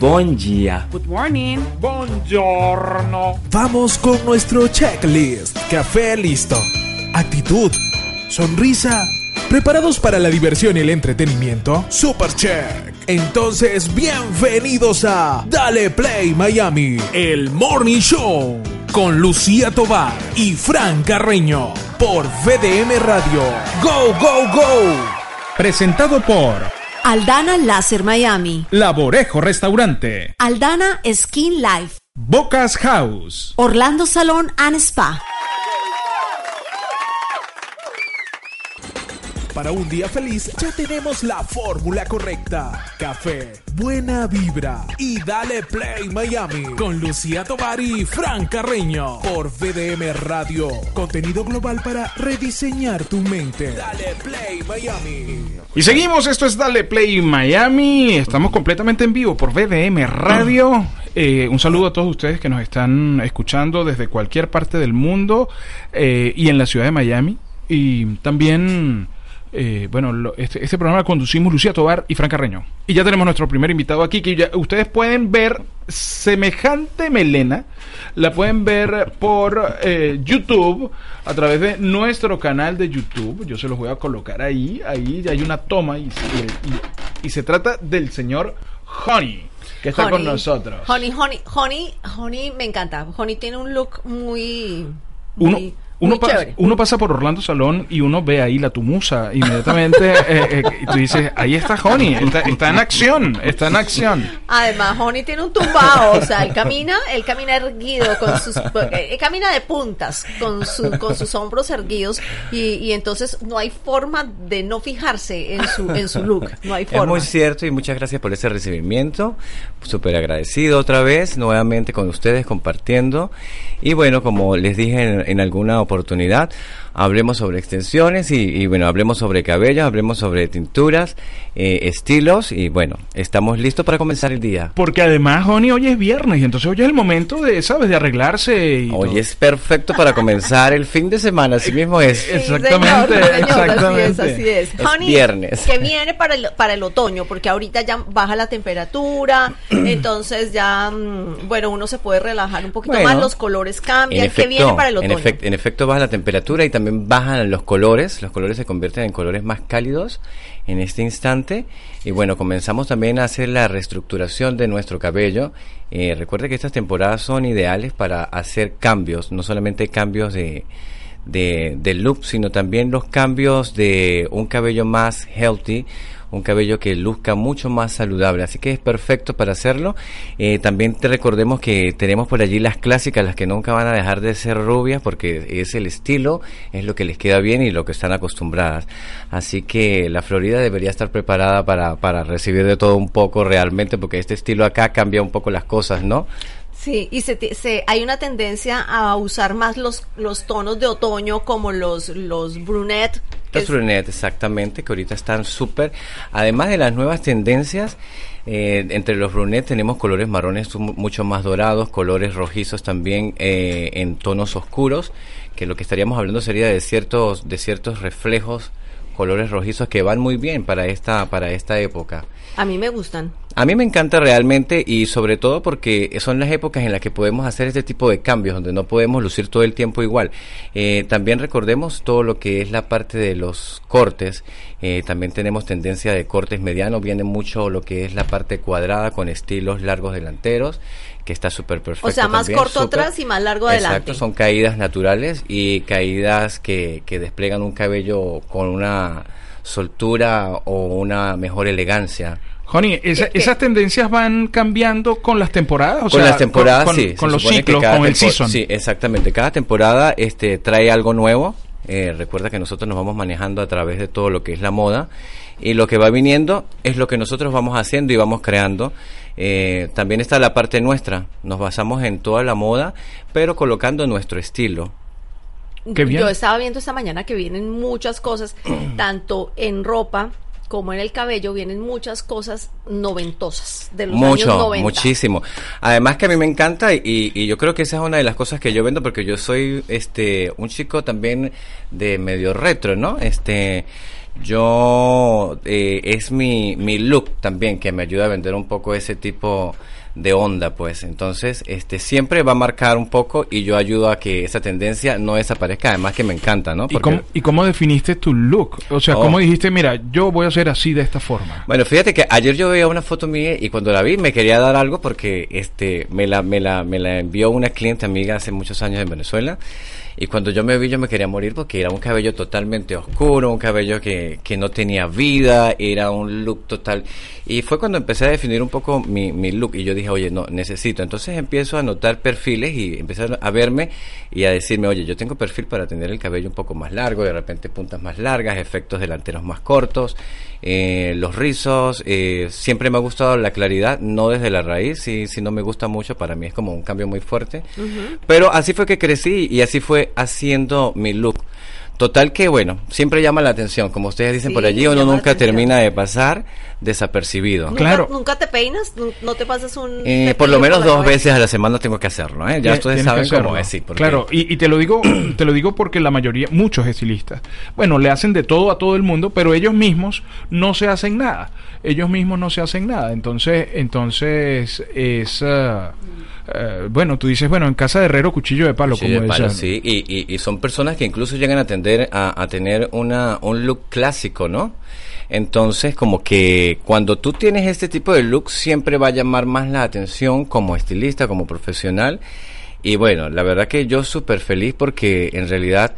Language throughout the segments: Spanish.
Buen día. Good morning. Buongiorno. Vamos con nuestro checklist. Café listo. Actitud. Sonrisa. ¿Preparados para la diversión y el entretenimiento? Super check. Entonces, bienvenidos a Dale Play Miami, el Morning Show, con Lucía Tobar y Fran Carreño, por VDM Radio. ¡Go, go, go! Presentado por Aldana Láser Miami. Laborejo Restaurante. Aldana Skin Life. Bocas House. Orlando Salón and Spa. Para un día feliz ya tenemos la fórmula correcta. Café, buena vibra y dale play Miami con Lucía Tobar y Fran Carreño por VDM Radio. Contenido global para rediseñar tu mente. Dale play Miami. Y seguimos, esto es Dale Play Miami. Estamos completamente en vivo por VDM Radio. Eh, un saludo a todos ustedes que nos están escuchando desde cualquier parte del mundo eh, y en la ciudad de Miami. Y también, eh, bueno, lo- este, este programa lo conducimos Lucía Tobar y Fran Carreño. Y ya tenemos nuestro primer invitado aquí, que ya ustedes pueden ver semejante melena. La pueden ver por eh, YouTube, a través de nuestro canal de YouTube. Yo se los voy a colocar ahí. Ahí ya hay una toma y, y- y se trata del señor Honey, que está con nosotros. Honey, Honey, Honey, Honey me encanta. Honey tiene un look muy. Muy, uno, muy pasa, uno pasa por Orlando Salón y uno ve ahí la tumusa inmediatamente eh, eh, y tú dices, ahí está Honey, está, está en acción, está en acción. Además, Honey tiene un tumbado, o sea, él camina, él camina erguido con sus, eh, él camina de puntas con su, con sus hombros erguidos y, y entonces no hay forma de no fijarse en su, en su look, no hay Es forma. muy cierto y muchas gracias por ese recibimiento. Súper agradecido otra vez, nuevamente con ustedes compartiendo. Y bueno, como les dije en, en alguna oportunidad, hablemos sobre extensiones y, y, bueno, hablemos sobre cabello, hablemos sobre tinturas, eh, estilos y bueno, estamos listos para comenzar el día. Porque además, Honey, hoy es viernes y entonces hoy es el momento de, ¿sabes?, de arreglarse. Y Hoy todo. es perfecto para comenzar el fin de semana, así mismo es. Sí, Exactamente, señor, señor, exactamente. Así es, así es. Es Honey, viernes. Que viene para el, para el otoño, porque ahorita ya baja la temperatura, entonces ya, mm, bueno, uno se puede relajar un poquito Bueno, más, los colores cambian. que viene para el en, otoño? en efecto baja la temperatura y también bajan los colores. Los colores se convierten en colores más cálidos en este instante. Y bueno, comenzamos también a hacer la reestructuración de nuestro cabello. Eh, recuerde que estas temporadas son ideales para hacer cambios, no solamente cambios de, de, de look, sino también los cambios de un cabello más healthy, un cabello que luzca mucho más saludable. Así que es perfecto para hacerlo. Eh, también te recordemos que tenemos por allí las clásicas, las que nunca van a dejar de ser rubias, porque es el estilo, es lo que les queda bien y lo que están acostumbradas. Así que la Florida debería estar preparada para, para recibir de todo un poco realmente, porque este estilo acá cambia un poco las cosas, ¿no? Sí, y se, se- hay una tendencia a usar más los, los tonos de otoño como los, los brunette. Los es- brunettes, exactamente, que ahorita están súper. Además de las nuevas tendencias, eh, entre los brunettes tenemos colores marrones mu- mucho más dorados, colores rojizos también eh, en tonos oscuros, que lo que estaríamos hablando sería de ciertos, de ciertos reflejos, colores rojizos que van muy bien para esta, para esta época. A mí me gustan. A mí me encanta realmente y sobre todo porque son las épocas en las que podemos hacer este tipo de cambios, donde no podemos lucir todo el tiempo igual. Eh, también recordemos todo lo que es la parte de los cortes. Eh, también tenemos tendencia de cortes medianos, viene mucho lo que es la parte cuadrada con estilos largos delanteros, que está súper perfecto. O sea, más también, corto atrás y más largo Exacto, adelante. son caídas naturales y caídas que, que desplegan un cabello con una soltura o una mejor elegancia. Joni, esa- esas tendencias van cambiando con las temporadas, o con sea, las temporadas, con, sí. con los ciclos, con el season. Sí, exactamente. Cada temporada este, trae algo nuevo. Eh, recuerda que nosotros nos vamos manejando a través de todo lo que es la moda. Y lo que va viniendo es lo que nosotros vamos haciendo y vamos creando. Eh, también está la parte nuestra. Nos basamos en toda la moda, pero colocando nuestro estilo. Qué bien. Yo estaba viendo esta mañana que vienen muchas cosas, tanto en ropa como en el cabello, vienen muchas cosas noventosas de los años Mucho, 90. muchísimo. Además que a mí me encanta y, y yo creo que esa es una de las cosas que yo vendo porque yo soy este un chico también de medio retro, ¿no? Este yo eh, es mi, mi look también que me ayuda a vender un poco ese tipo de onda pues entonces este siempre va a marcar un poco y yo ayudo a que esa tendencia no desaparezca además que me encanta no ¿Y, cómo, ¿Y cómo definiste tu look? O sea, Oh. ¿cómo dijiste, mira, yo voy a ser así de esta forma? Bueno, fíjate que ayer yo veía una foto mía y cuando la vi me quería dar algo porque este me la me la me la envió una cliente amiga hace muchos años en Venezuela y cuando yo me vi yo me quería morir porque era un cabello totalmente oscuro, un cabello que, que no tenía vida, era un look total y fue cuando empecé a definir un poco mi, mi look y yo dije, oye, no, necesito. Entonces empiezo a notar perfiles y empecé a verme y a decirme, oye, yo tengo perfil para tener el cabello un poco más largo, de repente puntas más largas, efectos delanteros más cortos, eh, los rizos. eh, siempre me ha gustado la claridad, no desde la raíz, si, si no me gusta mucho, para mí es como un cambio muy fuerte. Pero así fue que crecí y así fue haciendo mi look. Total que, bueno, siempre llama la atención. Como ustedes dicen Sí, por allí, uno nunca termina de pasar desapercibido. ¿Nunca, Claro. ¿Nunca te peinas? ¿Nu- ¿No te pasas un Eh, por lo menos dos veces a la semana tengo que hacerlo, ¿eh? Ya ustedes saben cómo es, sí. porque- Claro, y, y te lo digo, te lo digo porque la mayoría, muchos estilistas, bueno, le hacen de todo a todo el mundo, pero ellos mismos no se hacen nada. Ellos mismos no se hacen nada. Entonces, entonces es ah, eh, bueno, tú dices, bueno, en casa de herrero cuchillo de palo, como de palo, sí. Y, y- y son personas que incluso llegan a, tender a, a tener una, un look clásico, ¿no? Entonces, como que cuando tú tienes este tipo de look, siempre va a llamar más la atención como estilista, como profesional. Y bueno, la verdad que yo súper feliz porque en realidad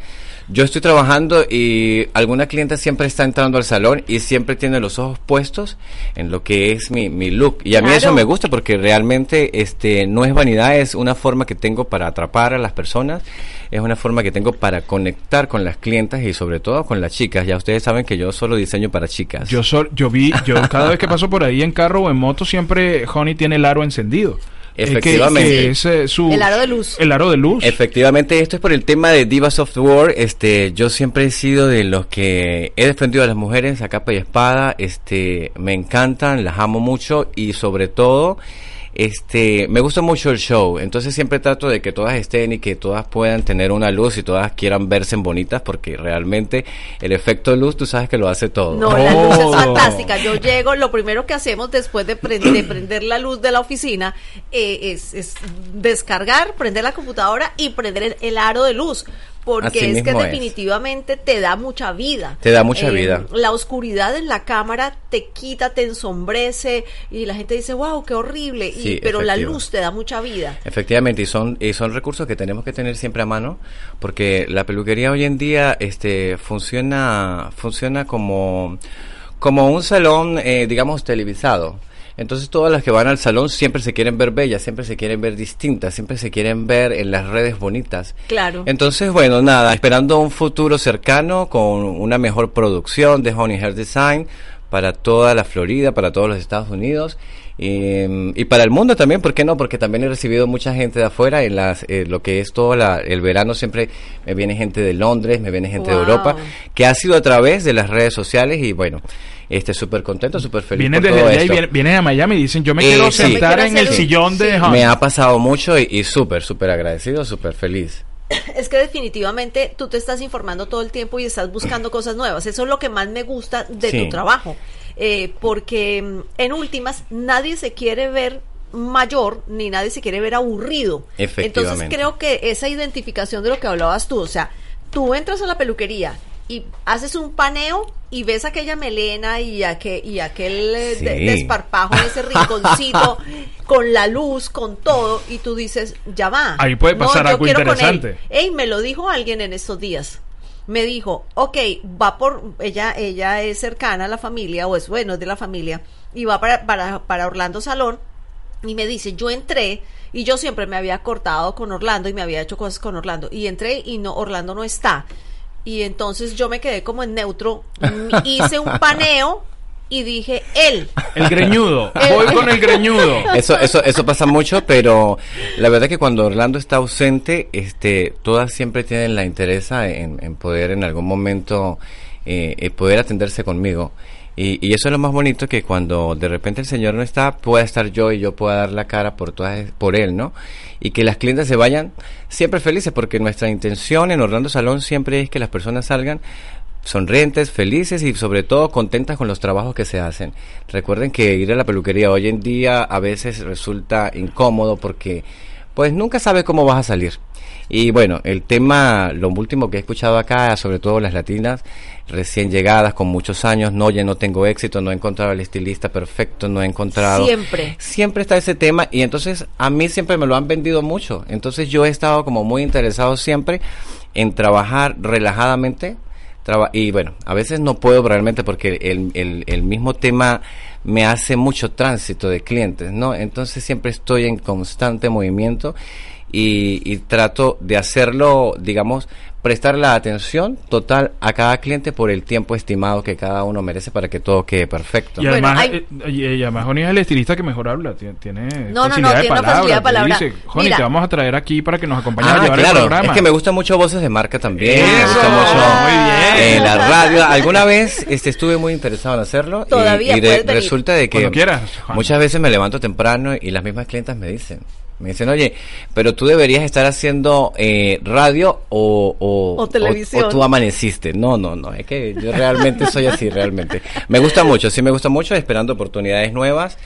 yo estoy trabajando y alguna clienta siempre está entrando al salón y siempre tiene los ojos puestos en lo que es mi, mi look. Y a mí eso Claro. me gusta porque realmente este no es vanidad, es una forma que tengo para atrapar a las personas, es una forma que tengo para conectar con las clientas y sobre todo con las chicas. Ya ustedes saben que yo solo diseño para chicas. Yo, sol- yo vi, yo cada vez que paso por ahí en carro o en moto, siempre Honey tiene el aro encendido. Eh, que- Efectivamente. que es, eh, su- El aro de luz. El aro de luz. Efectivamente, esto es por el tema de Divas of War. Este, yo siempre he sido de los que he defendido a las mujeres a capa y espada. Este, me encantan, las amo mucho y sobre todo, este, me gusta mucho el show. Entonces siempre trato de que todas estén y que todas puedan tener una luz y todas quieran verse bonitas porque realmente el efecto luz, tú sabes que lo hace todo. No, la luz es Oh. fantástica. Yo llego, lo primero que hacemos después de, pre- de prender la luz de la oficina eh, es, es descargar, prender la computadora y prender el, el aro de luz. Porque Así es que es. definitivamente te da mucha vida. Te da mucha Eh, vida. La oscuridad en la cámara te quita, te ensombrece y la gente dice, wow, qué horrible. Y- Sí, pero la luz te da mucha vida. Efectivamente, y son, y son recursos que tenemos que tener siempre a mano, porque la peluquería hoy en día este, funciona, funciona como, como un salón, eh, digamos, televisado. Entonces todas las que van al salón siempre se quieren ver bellas, siempre se quieren ver distintas, siempre se quieren ver en las redes bonitas. Claro. Entonces, bueno, nada, esperando un futuro cercano con una mejor producción de Honey Hair Design para toda la Florida, para todos los Estados Unidos y, y para el mundo también, ¿por qué no? Porque también he recibido mucha gente de afuera en las, eh, lo que es todo la- el verano, siempre me viene gente de Londres, me viene gente de. Europa, que ha sido a través de las redes sociales y bueno, este súper contento, súper feliz. Vienen por desde todo y esto. vienen, vienen a Miami y dicen, yo me Eh, quiero sí. sentar Me quiero en el sillón de. Me ha pasado mucho y, y súper, súper agradecido, súper feliz. Es que definitivamente tú te estás informando todo el tiempo y estás buscando cosas nuevas. Eso es lo que más me gusta de Sí. tu trabajo. Eh, porque mm, en últimas nadie se quiere ver mayor ni nadie se quiere ver aburrido. Entonces creo que esa identificación de lo que hablabas tú, o sea, tú entras a la peluquería y haces un paneo y ves aquella melena y, aquel, y aquel eh, de- desparpajo en ese rinconcito con la luz, con todo, y tú dices, ya va. Ahí puede pasar algo interesante. Ey, me lo dijo alguien en estos días. Me dijo, ok, va por, ella, ella es cercana a la familia, o es bueno, es de la familia, y va para, para, para Orlando Salón y me dice, yo entré y yo siempre me había cortado con Orlando y me había hecho cosas con Orlando y entré y no Orlando no está. Y entonces yo me quedé como en neutro, hice un paneo y dije, él. El greñudo. El- Voy con el greñudo. Eso, eso, eso pasa mucho, pero la verdad que cuando Orlando está ausente, este, todas siempre tienen la interés en, en poder en algún momento eh, eh, poder atenderse conmigo. Y, y eso es lo más bonito que cuando de repente el señor no está, pueda estar yo y yo pueda dar la cara por todas, por él, ¿no? Y que las clientes se vayan siempre felices, porque nuestra intención en Orlando Salón siempre es que las personas salgan sonrientes, felices y sobre todo contentas con los trabajos que se hacen. Recuerden que ir a la peluquería hoy en día a veces resulta incómodo porque pues nunca sabes cómo vas a salir. Y bueno, el tema, lo último que he escuchado acá, sobre todo las latinas, recién llegadas, con muchos años, no, oye, no tengo éxito, no he encontrado el estilista perfecto, no he encontrado... Siempre. Siempre está ese tema y entonces a mí siempre me lo han vendido mucho. Entonces yo he estado como muy interesado siempre en trabajar relajadamente. traba- y bueno, a veces no puedo realmente porque el, el, el mismo tema me hace mucho tránsito de clientes, ¿no? Entonces siempre estoy en constante movimiento y, y trato de hacerlo, digamos, prestar la atención total a cada cliente por el tiempo estimado que cada uno merece para que todo quede perfecto. Y Bueno, además, hay- eh, y, y además Joni es el estilista que mejor habla, tiene, tiene No, no, no, de tiene una palabra, facilidad de te palabra. dice, Joni, Mira. te vamos a traer aquí para que nos acompañes a Ah, llevar el claro, programa. es que me gustan mucho voces de marca también. me Eso, gusta mucho muy bien. eh, la radio. Alguna vez este, estuve muy interesado en hacerlo. y- Todavía y, de- puedes venir. resulta de que quieras, muchas veces me levanto temprano y las mismas clientas me dicen. Me dicen, oye, pero tú deberías estar haciendo eh, radio o, o, O televisión. o tú amaneciste. No, no, no, es que yo realmente soy así, realmente. Me gusta mucho, sí me gusta mucho, esperando oportunidades nuevas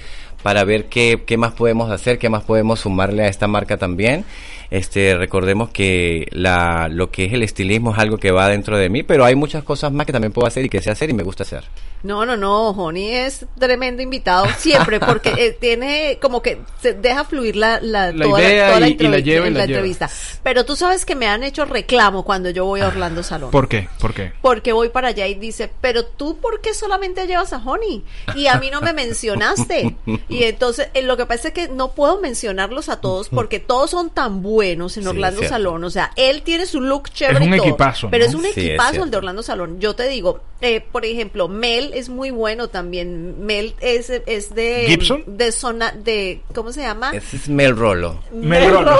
para ver qué, qué más podemos hacer, qué más podemos sumarle a esta marca también. Este, recordemos que la, lo que es el estilismo es algo que va dentro de mí, pero hay muchas cosas más que también puedo hacer y que sé hacer y me gusta hacer. No, no, no, Joni es tremendo invitado siempre porque eh, tiene como que se deja fluir la, la, La toda idea toda y- y la entrevi- lleva y la lleva. entrevista. Pero tú sabes que me han hecho reclamo cuando yo voy a Orlando Salón. ¿Por qué? ¿Por qué? Porque voy para allá y dice, pero tú, ¿por qué solamente llevas a Honey? Y a mí no me mencionaste. Y entonces, eh, lo que pasa es que no puedo mencionarlos a todos porque todos son tan buenos en Orlando. Salón. O sea, él tiene su look chévere. Es un y todo, equipazo, Pero es un Sí, es equipazo el de Orlando Salón. Yo te digo, eh, por ejemplo, Mel es muy bueno también. Mel es, es de. ¿Gibson? De zona. de ¿Cómo se llama? Ese es Mel Rolo. Mel Rolo.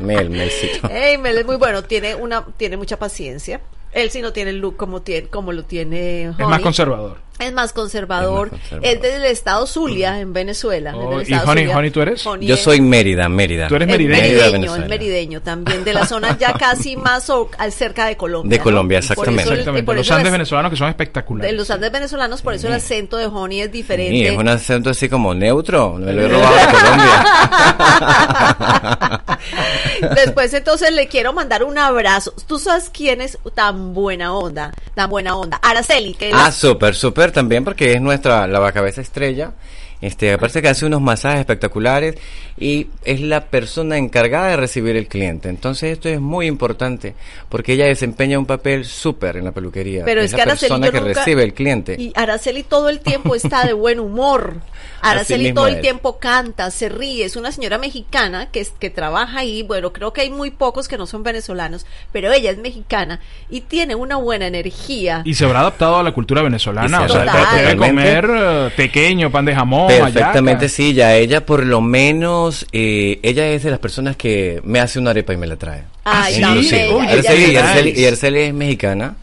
Mel, Melcito. Mel es muy bueno, tiene una, tiene mucha paciencia. Él sí no tiene el look como tiene, como lo tiene Es más Honey. conservador. Es más conservador. Es más conservador. Es del estado Zulia, en Venezuela. Oh, ¿y Honey- Zulia. Honey tú eres? Honey Yo es- soy Mérida, Mérida. Tú eres es merideño. Mérida, merideño, Venezuela. es merideño también, de la zona ya casi más o- al cerca de Colombia. De Colombia, ¿no? Exactamente. eso el- Exactamente. por Los Andes el- venezolanos que son espectaculares. De los Andes venezolanos, por eso el acento de Honey es diferente. Sí, es un acento así como neutro. Me lo he robado de Colombia. Después entonces le quiero mandar un abrazo. Tú sabes quién es tan buena onda, tan buena onda. Araceli, que Ah, es- súper, súper también porque es nuestra lavacabeza estrella. Este, aparte que hace unos masajes espectaculares y es la persona encargada de recibir el cliente. Entonces esto es muy importante porque ella desempeña un papel súper en la peluquería. Pero es, es, que la Araceli persona que nunca- recibe el cliente. Y Araceli todo el tiempo está de buen humor. Araceli todo el es. tiempo canta, se ríe. Es una señora mexicana que, es, que trabaja ahí. Bueno, creo que hay muy pocos que no son venezolanos, pero ella es mexicana y tiene una buena energía. Y se habrá adaptado a la cultura venezolana. Y O se sea, adapta debe comer eh, pequeño, pan de jamón, Perfectamente, sí, ya ella por lo menos, eh, ella es de las personas que me hace una arepa y me la trae. Ay, sí? Inclusive. Uy, Araceli. Araceli- y Araceli es mexicana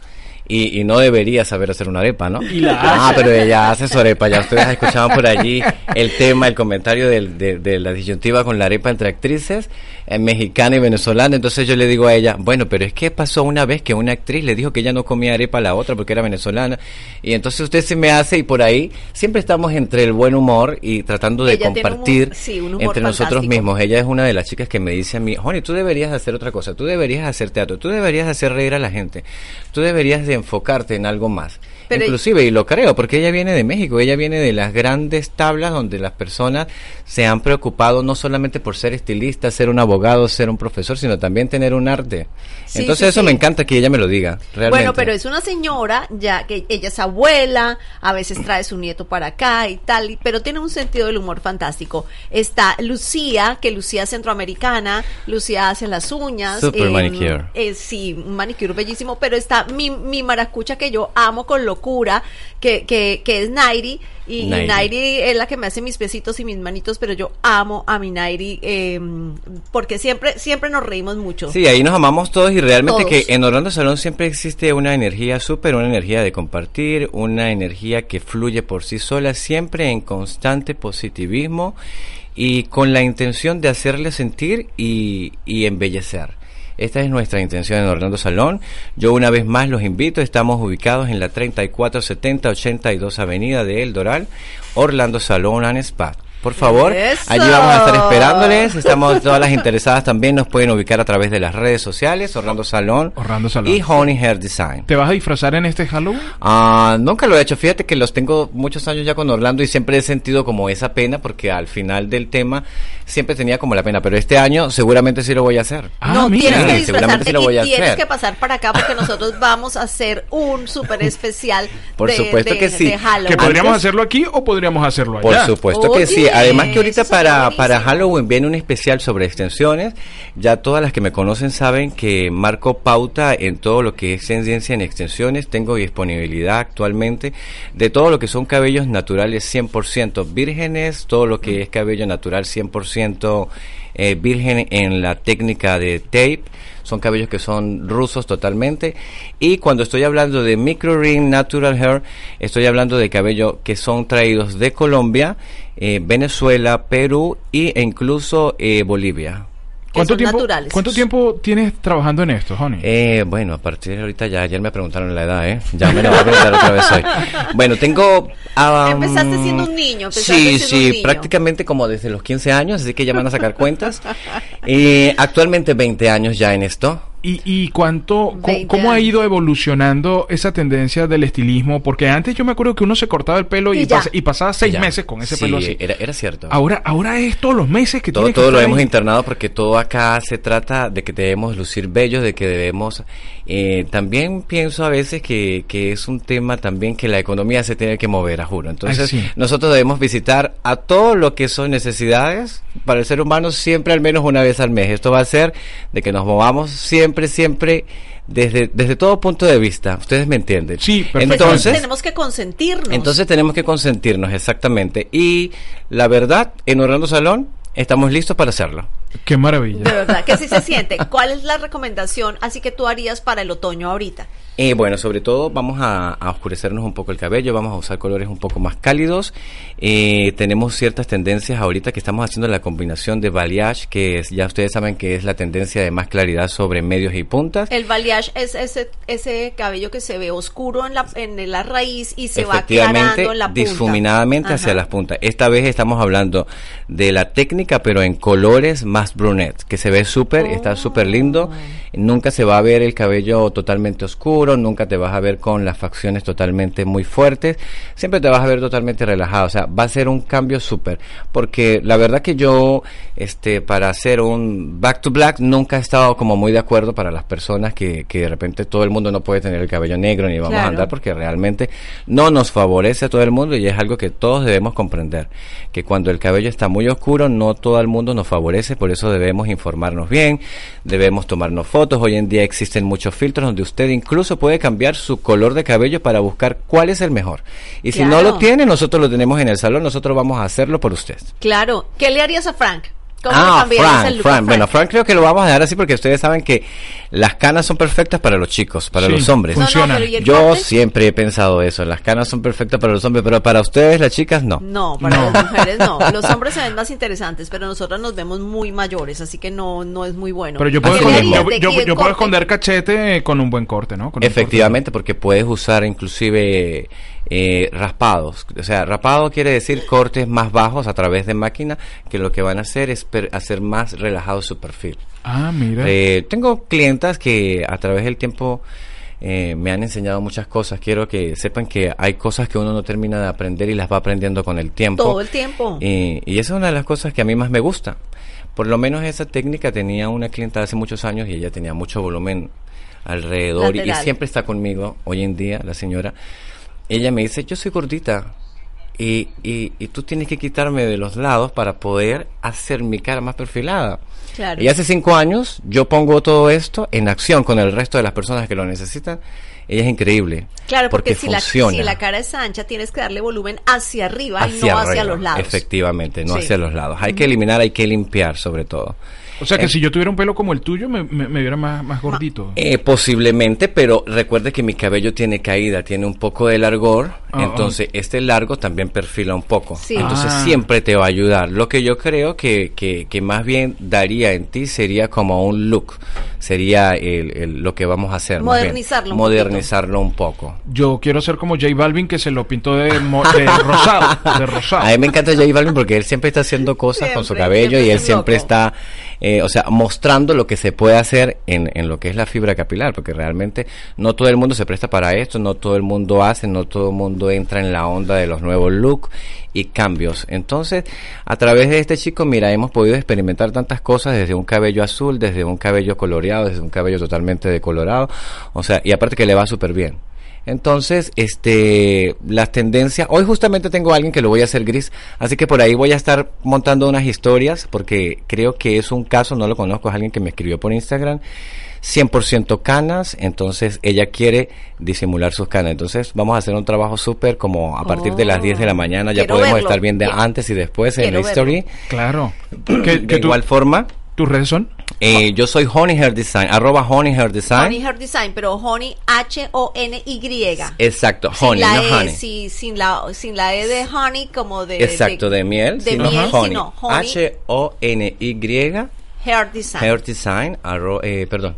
y, y no debería saber hacer una arepa, ¿no? Y la ah, hace. pero ella hace su arepa. Ya ustedes escuchaban por allí el tema, el comentario del- de, de la disyuntiva con la arepa entre actrices eh, mexicana y venezolana. Entonces yo le digo a ella, bueno, pero es que pasó una vez que una actriz le dijo que ella no comía arepa a la otra porque era venezolana. Y entonces usted se me hace y por ahí siempre estamos entre el buen humor y tratando de Ella un compartir sí, un humor entre nosotros mismos. Ella es una de las chicas que me dice a mí, Joni, tú deberías hacer otra cosa, tú deberías hacer teatro, tú deberías hacer reír a la gente, tú deberías de enfocarte en algo más. Pero- Inclusive, y lo creo, porque ella viene de México, ella viene de las grandes tablas donde las personas se han preocupado no solamente por ser estilista, ser un abogado, ser un profesor, sino también tener un arte. Sí, Entonces sí, eso sí. me encanta que ella me lo diga, realmente. Bueno, pero es una señora, ya que ella es abuela, a veces trae su nieto para acá y tal, y- pero tiene un sentido del humor fantástico. Está Lucía, que Lucía es centroamericana, Lucía hace las uñas. Super manicure. eh, sí, un manicure bellísimo, pero está mi, mi maracucha que yo amo con locura, que, que, que es Nairi, y, y Nairi. Nairi es la que me hace mis besitos y mis manitos, pero yo amo a mi Nairi, eh, porque siempre, siempre nos reímos mucho. Sí, ahí nos amamos todos y realmente Todos. que en Orlando Salón siempre existe una energía súper, una energía de compartir, una energía que fluye por sí sola, siempre en constante positivismo y con la intención de hacerle sentir y, y embellecer. Esta es nuestra intención en Orlando Salón. Yo una vez más los invito, estamos ubicados en la 3470 82 Avenida de El Doral, Orlando Salón and Spa. Por favor, Eso. allí vamos a estar esperándoles. Estamos todas las interesadas también nos pueden ubicar a través de las redes sociales, Orlando Salón, Orlando Salón. y Honey Hair Design. ¿Te vas a disfrazar en este Halloween? Ah, nunca lo he hecho. Fíjate que los tengo muchos años ya con Orlando y siempre he sentido como esa pena porque al final del tema siempre tenía como la pena, pero este año seguramente sí lo voy a hacer. Ah, no, mira. tienes que Sí, seguramente disfrazarte sí lo voy y a tienes hacer. que pasar para acá porque nosotros vamos a hacer un súper especial. Por de- supuesto de- que sí. de Halloween. ¿Que podríamos Antes- hacerlo aquí o podríamos hacerlo allá? Por supuesto que sí. Además que ahorita para, para Halloween viene un especial sobre extensiones. Ya todas las que me conocen saben que marco pauta en todo lo que es tendencia en extensiones. Tengo disponibilidad actualmente de todo lo que son cabellos naturales 100% vírgenes, todo lo que es cabello natural 100% eh, virgen en la técnica de tape. Son cabellos que son rusos totalmente. Y cuando estoy hablando de micro ring natural hair, estoy hablando de cabello que son traídos de Colombia, eh, Venezuela, Perú e incluso eh, Bolivia. ¿Cuánto tiempo, naturales. ¿Cuánto tiempo tienes trabajando en esto, Honey? Eh, bueno, a partir de ahorita ya, ayer me preguntaron la edad, ¿eh? Ya me la voy a preguntar otra vez hoy. Bueno, tengo... ah, Empezaste siendo un niño, Sí, sí, un niño. prácticamente como desde los 15 años, así que ya van a sacar cuentas. Eh, actualmente 20 años ya en esto. ¿Y, y cuánto, co- 20 cómo ha ido evolucionando esa tendencia del estilismo? Porque antes yo me acuerdo que uno se cortaba el pelo y, Y pas- y pasaba seis Ya. meses con ese Sí, pelo así. Era, era cierto. Ahora, ahora es todos los meses que todo, tiene que todo lo hemos internado porque todo acá se trata de que debemos lucir bellos, de que debemos... eh, también pienso a veces que, que es un tema también que la economía se tiene que mover, a juro. Entonces, Ay, sí. nosotros debemos visitar a todo lo que son necesidades para el ser humano siempre al menos una vez al mes. Esto va a ser de que nos movamos siempre, siempre... Desde, desde todo punto de vista, ustedes me entienden. Sí, perfecto. Pues entonces, tenemos que consentirnos. entonces tenemos que consentirnos exactamente. Y la verdad, en Orlando Salón estamos listos para hacerlo. Qué maravilla. de verdad, que sí se siente. ¿Cuál es la recomendación así que tú harías para el otoño ahorita? Eh, bueno, sobre todo vamos a, a oscurecernos un poco el cabello, vamos a usar colores un poco más cálidos. Eh, tenemos ciertas tendencias ahorita que estamos haciendo la combinación de balayage, que es, ya ustedes saben que es la tendencia de más claridad sobre medios y puntas. El balayage es ese, ese cabello que se ve oscuro en la, en la raíz y se va aclarando en la punta. difuminadamente hacia las puntas. Esta vez estamos hablando de la técnica, pero en colores más brunette, que se ve súper, está súper lindo. Nunca se va a ver el cabello totalmente oscuro, nunca te vas a ver con las facciones totalmente muy fuertes, siempre te vas a ver totalmente relajado. O sea, va a ser un cambio súper. Porque la verdad que yo, este, para hacer un back to black, nunca he estado como muy de acuerdo para las personas que, que de repente todo el mundo no puede tener el cabello negro ni vamos a andar porque realmente no nos favorece a todo el mundo y es algo que todos debemos comprender, que cuando el cabello está muy oscuro no todo el mundo nos favorece, por eso debemos informarnos bien, debemos tomarnos fotos, hoy en día existen muchos filtros donde usted incluso puede cambiar su color de cabello para buscar cuál es el mejor. Y si no lo tiene, nosotros lo tenemos en el salón, nosotros vamos a hacerlo por usted. Claro. ¿Qué le harías a Frank? ¿Cómo le Ah, Frank, look a Frank. Bueno, Frank creo que lo vamos a dejar así porque ustedes saben que las canas son perfectas para los chicos, para Sí, los hombres. No, no, funciona. pero ¿y el Yo corte? siempre he pensado eso, las canas son perfectas para los hombres, pero para ustedes, las chicas, no. No, para No. las mujeres no. Los hombres se ven más interesantes, pero nosotras nos vemos muy mayores, así que no, no es muy bueno. Pero yo puedo, ¿Qué le esconder, yo, puedo esconder cachete con un buen corte, ¿no? Con Efectivamente, porque puedes usar inclusive eh, raspados. O sea, rapado quiere decir cortes más bajos a través de máquina, que lo que van a hacer es per- hacer más relajado su perfil. Ah, mira. Eh, tengo clientas que a través del tiempo eh, me han enseñado muchas cosas. Quiero que sepan que hay cosas que uno no termina de aprender y las va aprendiendo con el tiempo. Todo el tiempo. Y, y esa es una de las cosas que a mí más me gusta. Por lo menos esa técnica tenía una clienta hace muchos años y ella tenía mucho volumen alrededor y, siempre está conmigo hoy en día, la señora. Ella me dice, yo soy gordita y, y, y tú tienes que quitarme de los lados para poder hacer mi cara más perfilada. Claro. Y hace cinco años yo pongo todo esto en acción con el resto de las personas que lo necesitan. Ella es increíble. Claro, porque, si, la, funciona. si la cara es ancha, tienes que darle volumen hacia arriba y hacia no hacia arriba. los lados. Efectivamente, no Sí. hacia los lados. Hay que eliminar, hay que limpiar sobre todo. O sea que Eh, si yo tuviera un pelo como el tuyo, me, me, me viera más, más gordito. Eh, posiblemente, pero recuerde que mi cabello tiene caída, tiene un poco de largor, Ah, entonces este largo también perfila un poco. Sí. Entonces Ah. siempre te va a ayudar. Lo que yo creo que, que, que más bien daría en ti sería como un look, sería el, el- lo que vamos a hacer. bien. Modernizarlo un Modernizarlo un poco. Yo quiero ser como J Balvin que se lo pintó de, mo- de rosado. De rosado. A mí me encanta J Balvin porque él siempre está haciendo cosas con su cabello siempre y él siempre loco. está, eh, o sea, mostrando lo que se puede hacer en, en lo que es la fibra capilar, porque realmente no todo el mundo se presta para esto, no todo el mundo hace, no todo el mundo entra en la onda de los nuevos looks y cambios. Entonces, a través de este chico, mira, hemos podido experimentar tantas cosas desde un cabello azul, desde un cabello coloreado, desde un cabello totalmente decolorado, o sea, y aparte que le va súper bien. Entonces, este, las tendencias, hoy justamente tengo a alguien que lo voy a hacer gris, así que por ahí voy a estar montando unas historias, porque creo que es un caso, no lo conozco, es alguien que me escribió por Instagram, 100% canas, entonces ella quiere disimular sus canas, entonces vamos a hacer un trabajo súper como a partir de las Oh, 10 de la mañana, ya podemos verlo. estar bien de antes y después en quiero la story. Claro. ¿Qué, De igual forma, tus redes son? Eh, yo soy Honey Hair Design, arroba Honey Hair Design. Honey Hair Design, pero Honey H-O-N-Y. Exacto, Sin Honey, la no E, Honey. sí, sin la, sin la E de honey como de... Exacto, de, miel. De sino miel, honey. sino honey H-O-N-Y, Hair Design. Hair Design, arro, eh, perdón,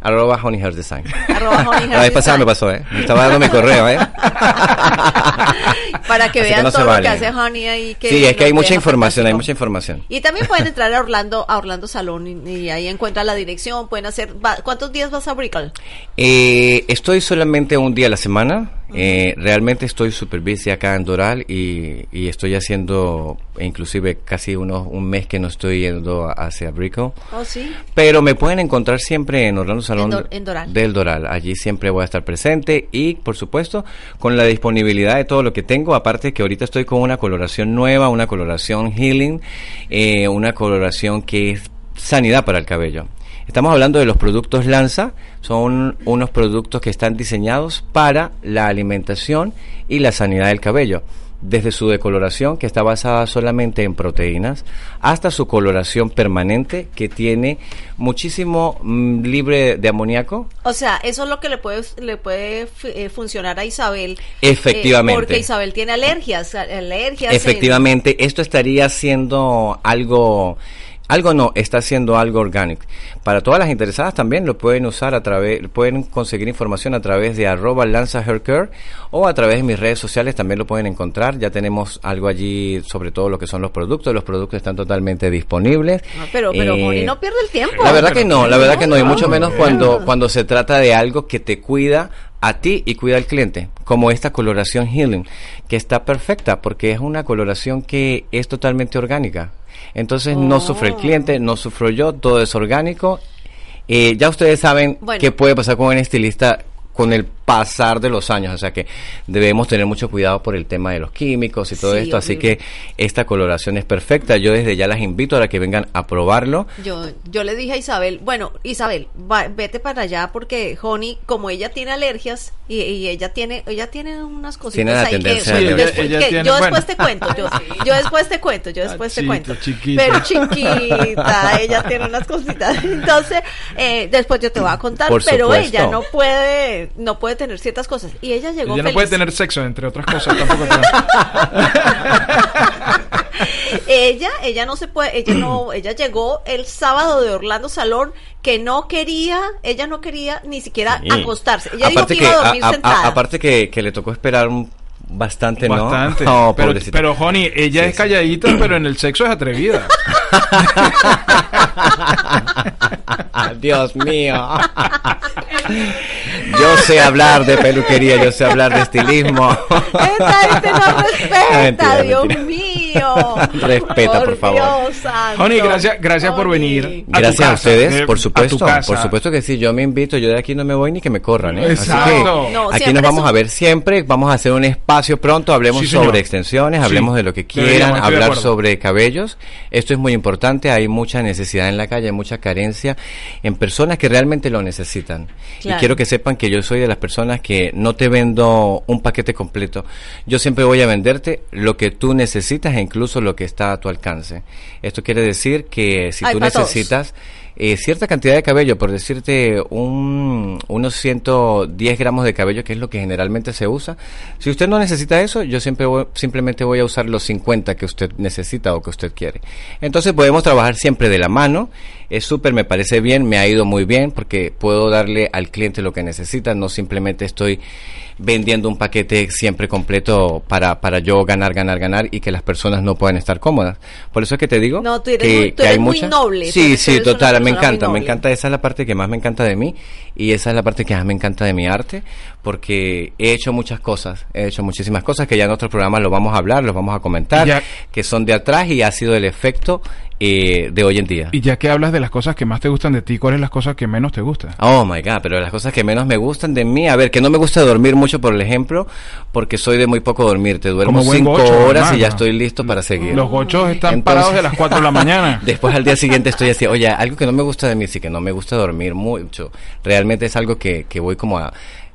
arroba Honey Hair Design. Arroba Honey Hair La vez pasada me pasó, ¿eh? Me estaba dando mi correo, ¿eh? Para que Así que vean no todo lo vale. que hace Honey ahí. Que sí, es que hay mucha información, hay fantástico. mucha información. Y también pueden entrar a Orlando, a Orlando Salón y, y ahí encuentran la dirección, pueden hacer, va- ¿cuántos días vas a Brickell? Eh, estoy solamente un día a la semana. Eh, realmente estoy super busy acá en Doral y, y estoy haciendo inclusive casi unos, un mes que no estoy yendo hacia Brico. Oh, sí. Pero me pueden encontrar siempre en Orlando Salón Dor- en Doral. del Doral. Allí siempre voy a estar presente y, por supuesto, con la disponibilidad de todo lo que tengo. Aparte que ahorita estoy con una coloración nueva, una coloración healing, eh, una coloración que es sanidad para el cabello. Estamos hablando de los productos Lanza. Son unos productos que están diseñados para la alimentación y la sanidad del cabello desde su decoloración, que está basada solamente en proteínas, hasta su coloración permanente, que tiene muchísimo mm, libre de amoníaco. O sea, eso es lo que le puede, le puede eh, funcionar a Isabel. Efectivamente. eh, porque Isabel tiene alergias, alergias. en- Efectivamente, esto estaría siendo algo, algo no, está siendo algo orgánico. Para todas las interesadas también lo pueden usar a través, pueden conseguir información a través de arroba lanza hair care o a través de mis redes sociales también lo pueden encontrar. Ya tenemos algo allí sobre todo lo que son los productos. Los productos están totalmente disponibles. No, pero, pero Eh, Moni, no pierde el tiempo. La verdad que no, la verdad que no, y mucho no, menos no. cuando, cuando se trata de algo que te cuida a ti y cuida al cliente, como esta coloración Healing, que está perfecta porque es una coloración que es totalmente orgánica. Entonces no Oh. sufre el cliente, no sufro yo, todo es orgánico. Eh, ya ustedes saben Bueno. qué puede pasar con un estilista con el pasar de los años, o sea que debemos tener mucho cuidado por el tema de los químicos y todo Sí, esto, así horrible. que esta coloración es perfecta. Yo desde ya las invito a que vengan a probarlo. Yo, yo le dije a Isabel, bueno, Isabel, va- vete para allá porque Honey, como ella tiene alergias y, y ella tiene, ella tiene unas cositas Tiene la ahí tendencia la después- que tiene- yo después bueno. te cuento, yo, yo después te cuento, yo después te cuento. chiquita. Pero chiquita, ella tiene unas cositas. Entonces, eh, después yo te voy a contar, Por pero supuesto. ella no puede, no puede tener ciertas cosas. Y ella llegó Ella no feliz. puede tener sexo, entre otras cosas, tampoco. ella, ella no se puede, ella no, ella llegó el sábado de Orlando Salón que no quería, ella no quería ni siquiera Sí. acostarse. Ella dijo que iba a dormir a- a- sentada. aparte que, que le tocó esperar un- bastante, ¿no? Bastante. Pero, pero, Honey, ella Sí, es sí. calladita, pero en el sexo es atrevida. Dios mío. Yo sé hablar de peluquería, yo sé hablar de estilismo. Esta gente no respeta, Mentira, Dios mentira. mío. Respeta, por favor. Honey, gracias, gracias por venir. tu Gracias a casa, ustedes, eh, por a supuesto. tu casa. Por supuesto que sí, yo me invito, yo de aquí no me voy ni que me corran, ¿eh? Así que No, aquí nos vamos un- a ver siempre, vamos a hacer un espacio pronto, hablemos Sí, sobre extensiones, hablemos Sí, de lo que quieran, hablar sobre cabellos. Esto es muy importante, hay mucha necesidad en la calle, hay mucha carencia en personas que realmente lo necesitan. Claro. Y quiero que sepan que yo soy de las personas que no te vendo un paquete completo. Yo siempre voy a venderte lo que tú necesitas e incluso lo que está a tu alcance. Esto quiere decir que si tú necesitas eh, cierta cantidad de cabello, por decirte un, unos 110 gramos de cabello, que es lo que generalmente se usa. Si usted no necesita eso, yo siempre voy- simplemente voy a usar los 50 que usted necesita o que usted quiere. Entonces podemos trabajar siempre de la mano. Es súper, me parece bien, me ha ido muy bien porque puedo darle al cliente lo que necesita, no simplemente estoy vendiendo un paquete siempre completo para, para yo ganar, ganar, ganar y que las personas no puedan estar cómodas. Por eso es que te digo No, tú eres que, muy- tú que hay eres muy mucha... noble, Sí, eres- tú sí, eres total, me encanta, me encanta, esa es la parte que más me encanta de mí y esa es la parte que más me encanta de mi arte porque he hecho muchas cosas, he hecho muchísimas cosas que ya en otros programas lo vamos a hablar, los vamos a comentar, Ya- que son de atrás y ha sido el efecto eh, de hoy en día. Y ya que hablas de las cosas que más te gustan de ti, ¿cuáles son las cosas que menos te gustan? Oh my god, pero las cosas que menos me gustan de mí, a ver, que no me gusta dormir mucho, por ejemplo, porque soy de muy poco dormir. Te duermo cinco gocho, horas hermano. y ya estoy listo para seguir. Los gochos están Entonces- parados de las 4 de la mañana. Después al día siguiente estoy así, oye, algo que no me gusta de mí, sí que no me gusta dormir mucho. Realmente es algo que, que voy como a,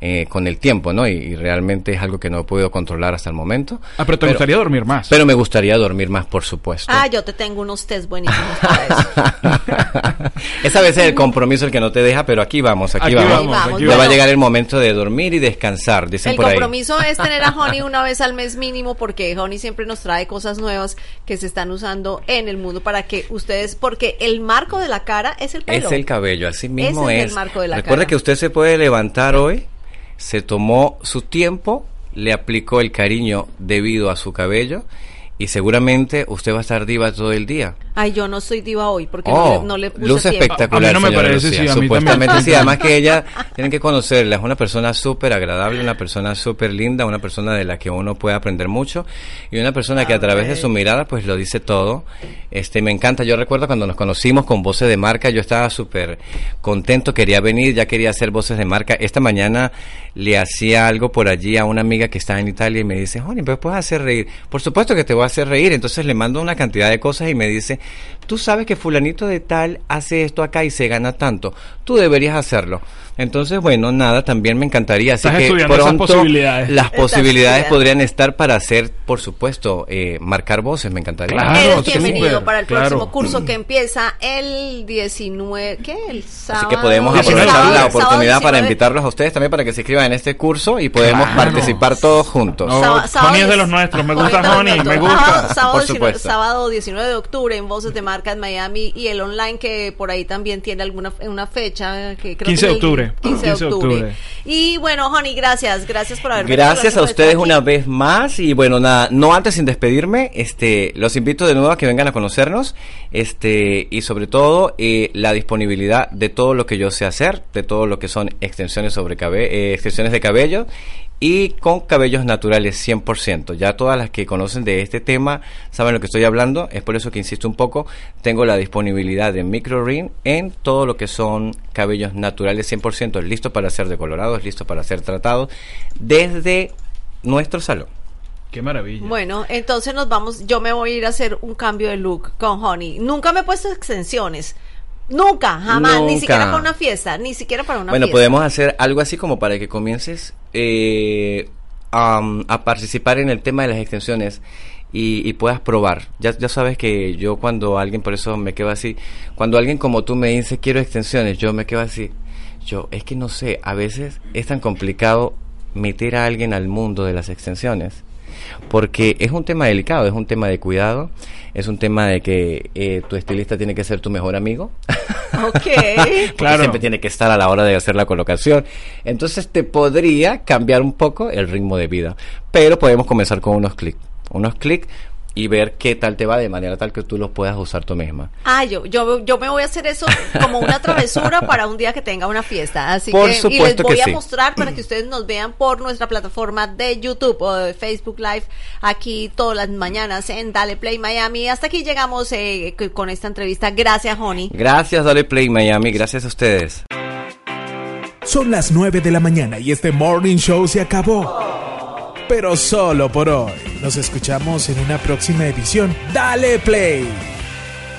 eh, con el tiempo, ¿no? Y, y realmente es algo que no he podido controlar hasta el momento. Ah, pero te gustaría dormir más. Pero me gustaría dormir más, por supuesto. Ah, yo te tengo unos test buenísimos para eso. es a veces el compromiso el que no te deja, pero aquí vamos, aquí, Aquí vamos. vamos, aquí Ya va a llegar el momento de dormir y descansar, dicen El por ahí. compromiso es tener a Honey una vez al mes mínimo porque Honey siempre nos trae cosas nuevas que se están usando en el mundo para que ustedes, porque el marco de la cara es el pelo. Es el cabello, así mismo Ese es es. el marco de la Recuerda cara. que usted se puede levantar hoy, se tomó su tiempo, le aplicó el cariño debido a su cabello y seguramente usted va a estar diva todo el día. Ay, yo no soy diva hoy porque Oh, no, le, no le puse tiempo. espectacular. A mí no me parece, Lucía. sí, a mí Supuestamente también. sí. Además que ella tienen que conocerla. Es una persona súper agradable, una persona súper linda, una persona de la que uno puede aprender mucho y una persona que a través de su mirada pues lo dice todo. Este me encanta. Yo recuerdo cuando nos conocimos con voces de marca, yo estaba súper contento, quería venir, ya quería hacer voces de marca. Esta mañana le hacía algo por allí a una amiga que está en Italia y me dice, Joni, pero puedes hacer reír. Por supuesto que te voy a hacer reír. Entonces le mando una cantidad de cosas y me dice, tú sabes que fulanito de tal hace esto acá y se gana tanto. Tú deberías hacerlo. Entonces, bueno, nada, también me encantaría. Así Estás que estudiando esas pronto posibilidades. las posibilidades podrían estar para hacer, por supuesto, eh, marcar voces. Me encantaría. Claro. Eres bienvenido súper, para el claro. próximo curso que empieza el 19, ¿qué? El sábado. Así que podemos 19 aprovechar sábado- la oportunidad para 19. invitarlos a ustedes también para que se inscriban en este curso y podemos Claro. participar todos juntos. No, es de los nuestros, me Honey gusta Honey, me gusta. Sábado, Por 19, supuesto. sábado 19 de octubre en Voces de Marca en Miami y el online que por ahí también tiene alguna una fecha que creo 15 que de el octubre. 15 de 15 de octubre. octubre. Y bueno, Honey, gracias, gracias por haber Gracias a ustedes una vez más y bueno, nada, no antes sin despedirme, este, los invito de nuevo a que vengan a conocernos, este, y sobre todo eh, la disponibilidad de todo lo que yo sé hacer, de todo lo que son extensiones sobre cabe- eh, extensiones de cabello y con cabellos naturales 100%. Ya todas las que conocen de este tema saben lo que estoy hablando, es por eso que insisto un poco, tengo la disponibilidad de microring en todo lo que son cabellos naturales 100%, listos para ser decolorados, listos para ser tratados desde nuestro salón. Qué maravilla. Bueno, entonces nos vamos, yo me voy a ir a hacer un cambio de look con Honey. Nunca me he puesto extensiones. Nunca, jamás, ni siquiera para una fiesta, ni siquiera para una bueno, fiesta. podemos hacer algo así como para que comiences eh, am, a participar en el tema de las extensiones y, y puedas probar. Ya, ya sabes que yo cuando alguien, por eso me quedo así, cuando alguien como tú me dice quiero extensiones, yo me quedo así. Yo, es que no sé, a veces es tan complicado meter a alguien al mundo de las extensiones. Porque es un tema delicado, es un tema de cuidado, es un tema de que eh, tu estilista tiene que ser tu mejor amigo. Ok. Claro. siempre tiene que estar a la hora de hacer la colocación. Entonces te podría cambiar un poco el ritmo de vida. Pero podemos comenzar con unos clics. Unos clics y ver qué tal te va de manera tal que tú los puedas usar tú misma. Ah, yo, yo, yo me voy a hacer eso como una travesura para un día que tenga una fiesta. Así Por que, y les voy que a sí. mostrar para que ustedes nos vean por nuestra plataforma de YouTube o de Facebook Live aquí todas las mañanas en Dale Play Miami. Hasta aquí llegamos eh, con esta entrevista. Gracias, Honey. Gracias, Dale Play Miami, gracias a ustedes. Son las 9 de la mañana y este morning show se acabó. Pero solo por hoy. Nos escuchamos en una próxima edición. Dale play.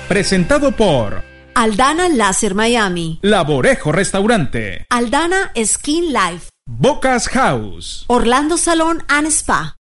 Presentado por Aldana Láser Miami. Laborejo Restaurante, Aldana Skin Life. Bocas House. Orlando Salón and Spa.